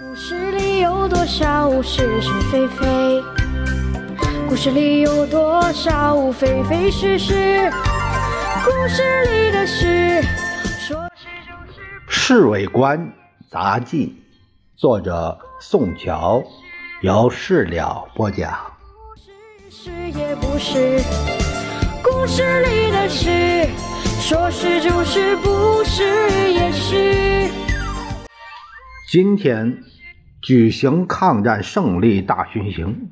故事里有多少是是非非？故事里有多少非非是是？故事里的事，说是就是。《侍卫官杂记》，作者宋乔，由事了播讲。是也不是，故事里的事，说是就是，不是也是。今天举行抗战胜利大巡行，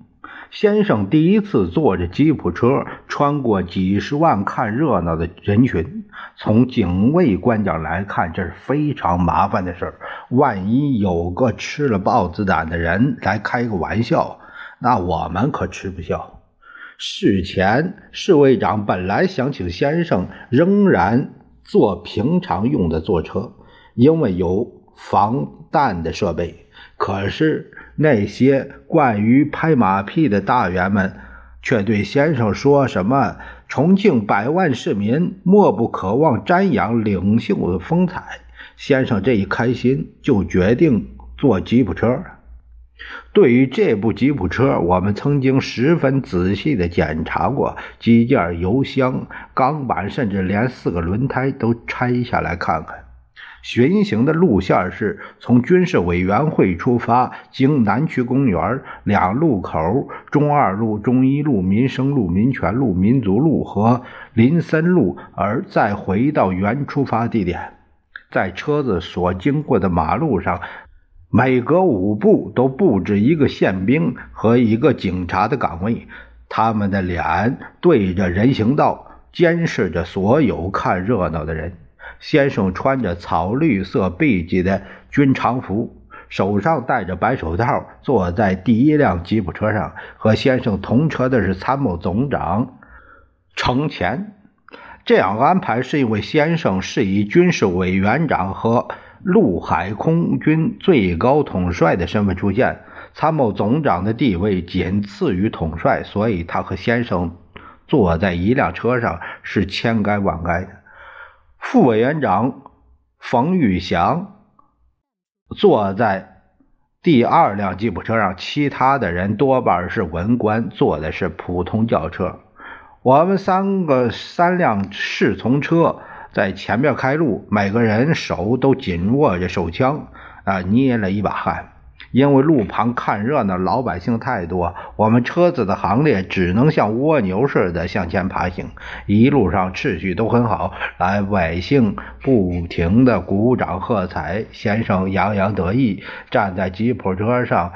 先生第一次坐着吉普车穿过几十万看热闹的人群。从警卫观点来看，这是非常麻烦的事儿。万一有个吃了豹子胆的人来开个玩笑，那我们可吃不消。事前，侍卫长本来想请先生仍然坐平常用的坐车，因为有防弹的设备。可是那些惯于拍马屁的大员们，却对先生说什么：“重庆百万市民莫不渴望瞻仰领袖的风采。”先生这一开心，就决定坐吉普车。对于这部吉普车，我们曾经十分仔细地检查过机件、油箱、钢板，甚至连四个轮胎都拆下来看看。巡行的路线是从军事委员会出发，经南区公园两路口、中二路、中一路、民生路、民权路、民族路和林森路，而再回到原出发地点。在车子所经过的马路上。每隔五步都布置一个宪兵和一个警察的岗位，他们的脸对着人行道，监视着所有看热闹的人。先生穿着草绿色背脊的军长服，手上戴着白手套，坐在第一辆吉普车上。和先生同车的是参谋总长程潜。这样安排是因为先生是以军事委员长和。陆海空军最高统帅的身份出现，参谋总长的地位仅次于统帅，所以他和先生坐在一辆车上是千该万该的。副委员长冯玉祥坐在第二辆吉普车上，其他的人多半是文官，坐的是普通轿车。我们三个三辆侍从车。在前面开路，每个人手都紧握着手枪，啊，捏了一把汗。因为路旁看热闹老百姓太多，我们车子的行列只能像蜗牛似的向前爬行。一路上秩序都很好，来百姓不停的鼓掌喝彩。先生洋洋得意，站在吉普车上，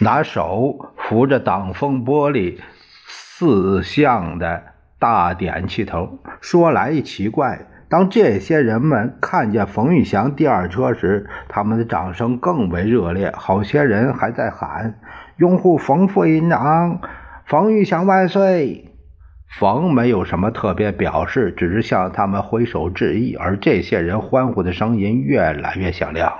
拿手扶着挡风玻璃，四向的大点气头。说来也奇怪。当这些人们看见冯玉祥第二车时，他们的掌声更为热烈。好些人还在喊：“拥护冯副营长，冯玉祥万岁！”冯没有什么特别表示，只是向他们挥手致意。而这些人欢呼的声音越来越响亮。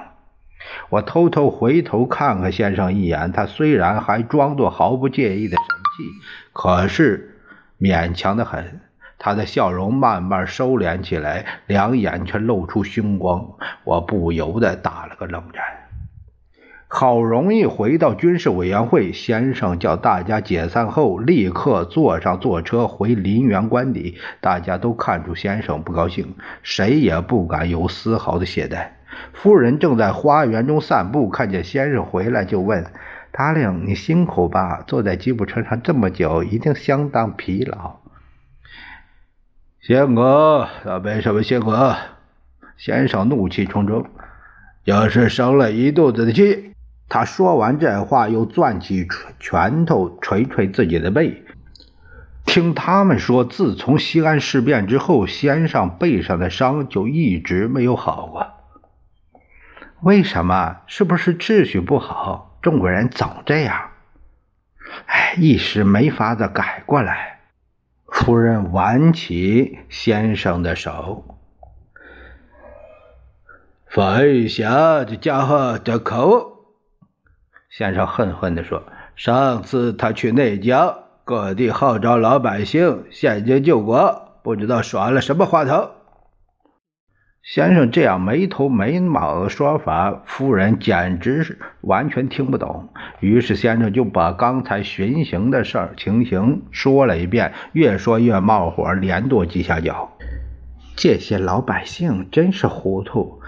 我偷偷回头看看先生一眼，他虽然还装作毫不介意的神气，可是勉强的很。他的笑容慢慢收敛起来，两眼却露出凶光。我不由得打了个冷战。好容易回到军事委员会，先生叫大家解散后立刻坐上坐车回林园官邸。大家都看出先生不高兴，谁也不敢有丝毫的懈怠。夫人正在花园中散步，看见先生回来，就问：“达令，你辛苦吧？坐在吉普车上这么久，一定相当疲劳。”辛苦，倒没什么辛苦。先生怒气冲冲，就是生了一肚子的气。他说完这话，又攥起拳头捶捶自己的背。听他们说，自从西安事变之后，先生背上的伤就一直没有好过。为什么？是不是秩序不好？中国人总这样。哎，一时没法子改过来。夫人挽起先生的手。冯玉祥这家伙的口，先生恨恨地说：“上次他去内江，各地号召老百姓献金救国，不知道耍了什么花头。”先生这样没头没脑的说法，夫人简直是完全听不懂。于是先生就把刚才巡行的事儿情形说了一遍，越说越冒火，连跺几下脚。这些老百姓真是糊涂，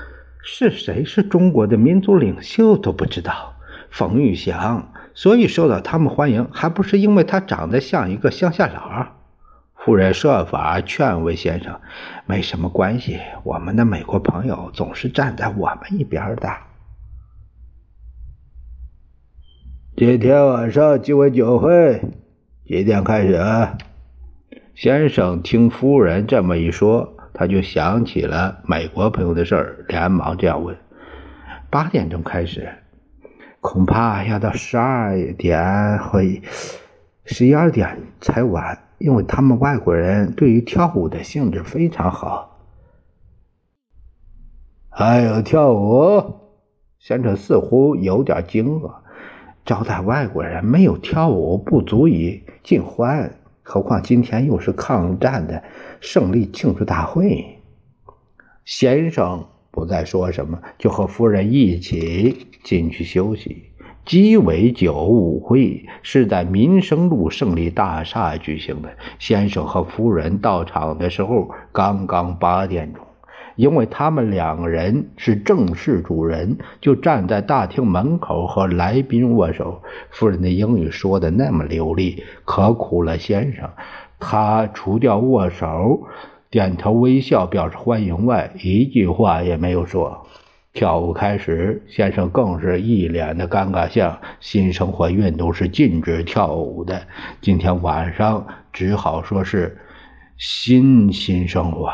是谁是中国的民族领袖都不知道。冯玉祥，所以受到他们欢迎，还不是因为他长得像一个乡下佬？夫人设法劝慰先生：“没什么关系，我们的美国朋友总是站在我们一边的。”今天晚上鸡尾酒会几点开始？先生听夫人这么一说，他就想起了美国朋友的事儿，连忙这样问：“八点钟开始，恐怕要到十二点会十一二点才完。”因为他们外国人对于跳舞的兴致非常好，还有跳舞，先生似乎有点惊愕。招待外国人没有跳舞不足以尽欢，何况今天又是抗战的胜利庆祝大会。先生不再说什么，就和夫人一起进去休息。鸡尾酒舞会是在民生路胜利大厦举行的。先生和夫人到场的时候刚刚八点钟，因为他们两人是正式主人，就站在大厅门口和来宾握手。夫人的英语说的那么流利，可苦了先生。他除掉握手、点头微笑表示欢迎外，一句话也没有说。跳舞开始，先生更是一脸的尴尬相。新生活运动是禁止跳舞的，今天晚上只好说是新新生活。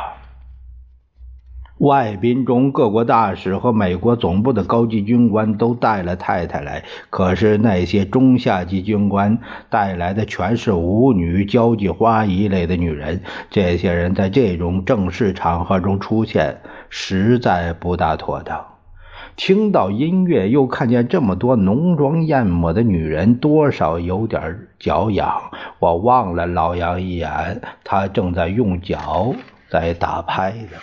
外宾中，各国大使和美国总部的高级军官都带了太太来，可是那些中下级军官带来的全是舞女、交际花一类的女人。这些人在这种正式场合中出现，实在不大妥当。听到音乐，又看见这么多浓妆艳抹的女人，多少有点脚痒。我望了老杨一眼，他正在用脚在打拍子。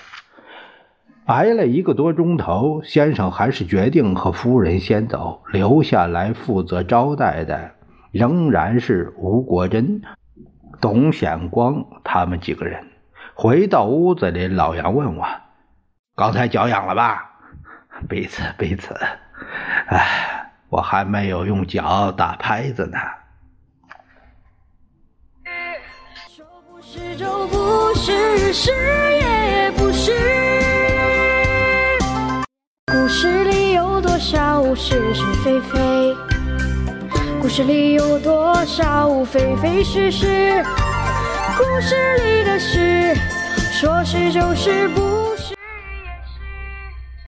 挨了一个多钟头，先生还是决定和夫人先走，留下来负责招待的仍然是吴国珍、董显光他们几个人。回到屋子里，老杨问我：“刚才脚痒了吧？”彼此彼此，哎，我还没有用脚打拍子呢。说不是就不是，是也不是。是是非非？故事里有多少非非是是？故事里的事，说是就是不。